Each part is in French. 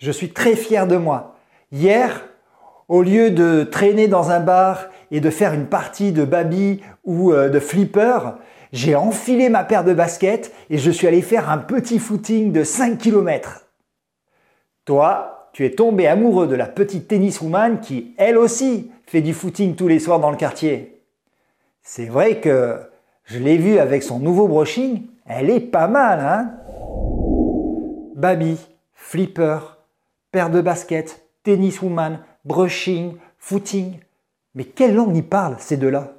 Je suis très fier de moi. Hier, au lieu de traîner dans un bar et de faire une partie de baby ou euh, de flipper, j'ai enfilé ma paire de baskets et je suis allé faire un petit footing de 5 km. Toi, tu es tombé amoureux de la petite tenniswoman qui, elle aussi, fait du footing tous les soirs dans le quartier. C'est vrai que je l'ai vue avec son nouveau brushing, elle est pas mal, hein? Baby, flipper, paire de baskets, tenniswoman, brushing, footing. Mais quelle langue y parlent ces deux-là?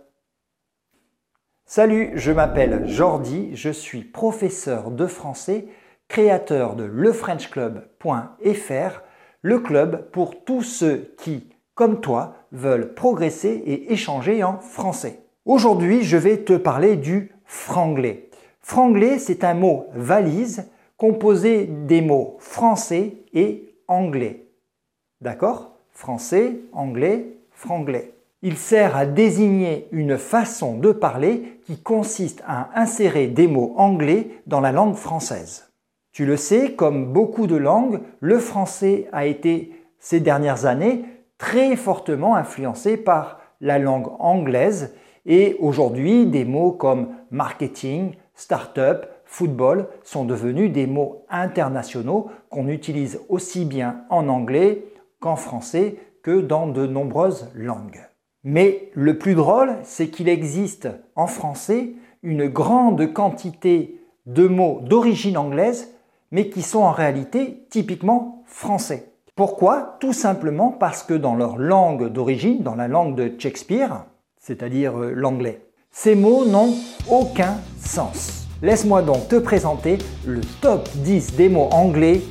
Salut, je m'appelle Jordi, je suis professeur de français, créateur de lefrenchclub.fr, le club pour tous ceux qui, comme toi, veulent progresser et échanger en français. Aujourd'hui, je vais te parler du franglais. Franglais, c'est un mot valise composé des mots français et anglais. D'accord? Français, anglais, franglais. Il sert à désigner une façon de parler qui consiste à insérer des mots anglais dans la langue française. Tu le sais, comme beaucoup de langues, le français a été ces dernières années très fortement influencé par la langue anglaise et aujourd'hui des mots comme marketing, start-up, football sont devenus des mots internationaux qu'on utilise aussi bien en anglais qu'en français que dans de nombreuses langues. Mais le plus drôle, c'est qu'il existe en français une grande quantité de mots d'origine anglaise, mais qui sont en réalité typiquement français. Pourquoi? Tout simplement parce que dans leur langue d'origine, dans la langue de Shakespeare, c'est-à-dire euh, l'anglais, ces mots n'ont aucun sens. Laisse-moi donc te présenter le top 10 des mots anglais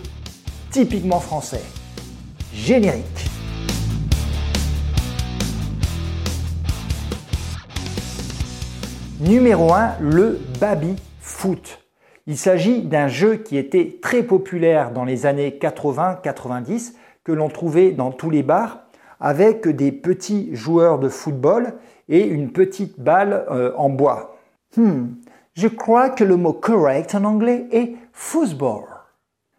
typiquement français. Générique. Numéro 1, le baby foot. Il s'agit d'un jeu qui était très populaire dans les années 80-90, que l'on trouvait dans tous les bars, avec des petits joueurs de football et une petite balle euh, en bois. Hmm, je crois que le mot correct en anglais est football.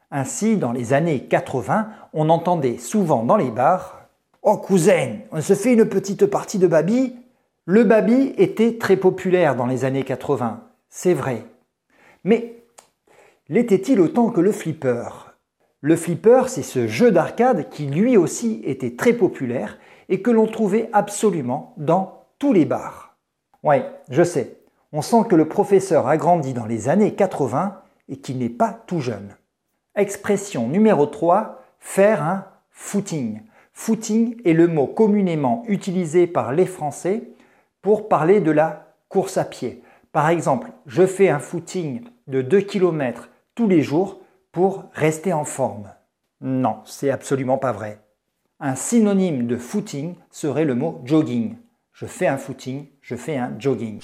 Ainsi, dans les années 80, on entendait souvent dans les bars Oh cousin, on se fait une petite partie de baby Le baby était très populaire dans les années 80, c'est vrai. Mais l'était-il autant que le flipper? Le flipper, c'est ce jeu d'arcade qui lui aussi était très populaire et que l'on trouvait absolument dans tous les bars. Ouais, je sais, on sent que le professeur a grandi dans les années 80 et qu'il n'est pas tout jeune. Expression numéro 3, faire un footing. Footing est le mot communément utilisé par les Français pour parler de la course à pied. Par exemple, je fais un footing de 2 km tous les jours pour rester en forme. Non, c'est absolument pas vrai. Un synonyme de footing serait le mot jogging. Je fais un footing, je fais un jogging.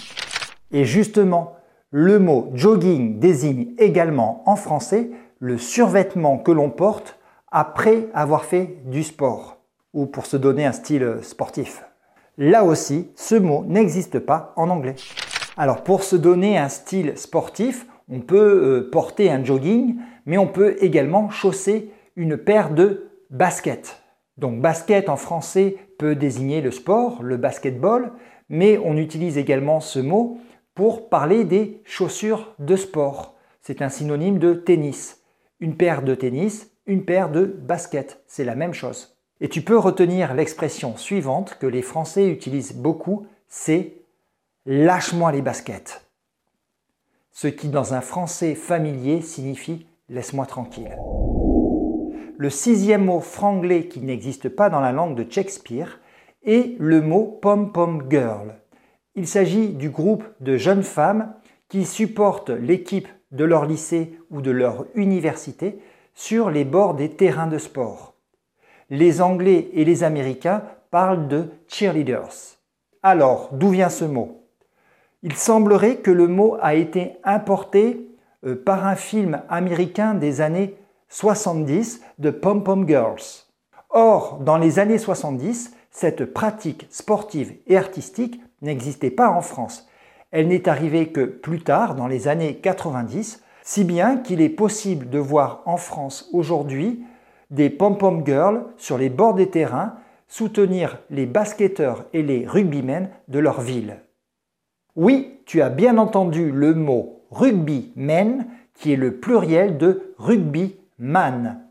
Et justement, le mot jogging désigne également en français le survêtement que l'on porte après avoir fait du sport ou pour se donner un style sportif. Là aussi, ce mot n'existe pas en anglais. Alors pour se donner un style sportif, on peut euh, porter un jogging, mais on peut également chausser une paire de baskets. Donc basket en français peut désigner le sport, le basketball, mais on utilise également ce mot pour parler des chaussures de sport. C'est un synonyme de tennis une paire de tennis, une paire de baskets. C'est la même chose. Et tu peux retenir l'expression suivante que les Français utilisent beaucoup, c'est lâche-moi les baskets. Ce qui dans un français familier signifie laisse-moi tranquille. Le sixième mot franglais qui n'existe pas dans la langue de Shakespeare est le mot pom-pom girl. Il s'agit du groupe de jeunes femmes qui supportent l'équipe de leur lycée ou de leur université sur les bords des terrains de sport. Les Anglais et les Américains parlent de cheerleaders. Alors, d'où vient ce mot? Il semblerait que le mot a été importé euh, par un film américain des années 70 de Pom Pom Girls. Or, dans les années 70, cette pratique sportive et artistique n'existait pas en France. Elle n'est arrivée que plus tard, dans les années 90, si bien qu'il est possible de voir en France aujourd'hui des pom-pom girls sur les bords des terrains soutenir les basketteurs et les rugbymen de leur ville. Oui, tu as bien entendu le mot rugbymen qui est le pluriel de rugbyman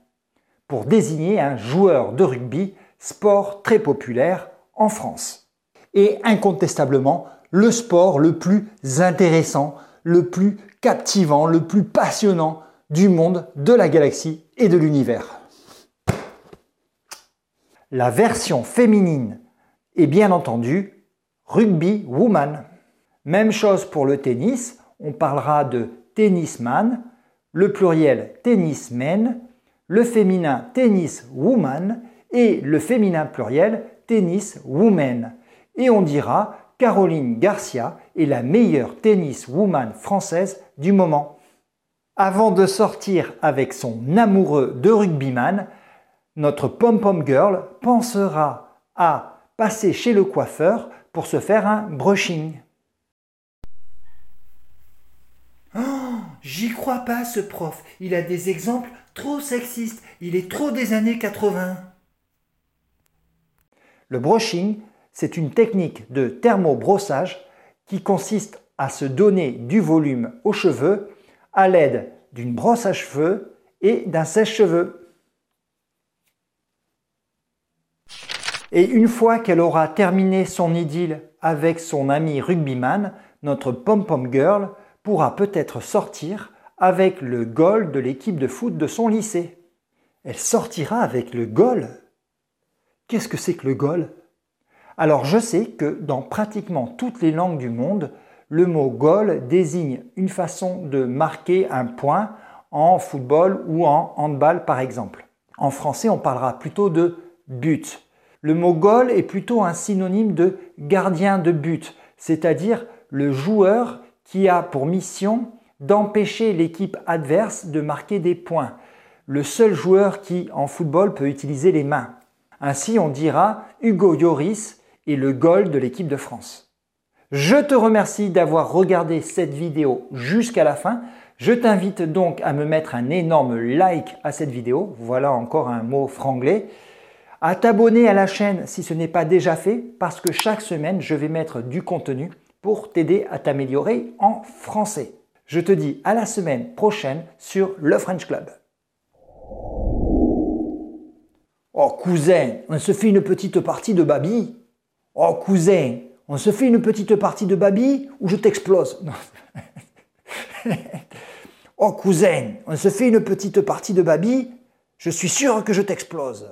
pour désigner un joueur de rugby, sport très populaire en France. Incontestablement, le sport le plus intéressant, le plus captivant, le plus passionnant du monde, de la galaxie et de l'univers. La version féminine est bien entendu rugby woman. Même chose pour le tennis, on parlera de tennisman, le pluriel tennismen, le féminin tennis woman et le féminin pluriel tennis woman. Et on dira Caroline Garcia est la meilleure tennis woman française du moment. Avant de sortir avec son amoureux de rugbyman, notre pom-pom girl pensera à passer chez le coiffeur pour se faire un brushing. Oh, j'y crois pas ce prof. Il a des exemples trop sexistes. Il est trop des années 80. Le brushing, c'est une technique de thermobrossage qui consiste à se donner du volume aux cheveux à l'aide d'une brosse à cheveux et d'un sèche-cheveux. Et une fois qu'elle aura terminé son idylle avec son ami rugbyman, notre pom-pom girl pourra peut-être sortir avec le goal de l'équipe de foot de son lycée. Elle sortira avec le goal Qu'est-ce que c'est que le goal? Alors je sais que dans pratiquement toutes les langues du monde, le mot goal désigne une façon de marquer un point en football ou en handball par exemple. En français, on parlera plutôt de but. Le mot goal est plutôt un synonyme de gardien de but, c'est-à-dire le joueur qui a pour mission d'empêcher l'équipe adverse de marquer des points. Le seul joueur qui, en football, peut utiliser les mains. Ainsi, on dira Hugo Lloris est le goal de l'équipe de France. Je te remercie d'avoir regardé cette vidéo jusqu'à la fin. Je t'invite donc à me mettre un énorme like à cette vidéo. Voilà encore un mot franglais à t'abonner à la chaîne si ce n'est pas déjà fait, parce que chaque semaine, je vais mettre du contenu pour t'aider à t'améliorer en français. Je te dis à la semaine prochaine sur le French Club. Oh cousin, on se fait une petite partie de baby Oh cousin, on se fait une petite partie de baby ou je t'explose? Oh cousin, on se fait une petite partie de baby, je suis sûr que je t'explose.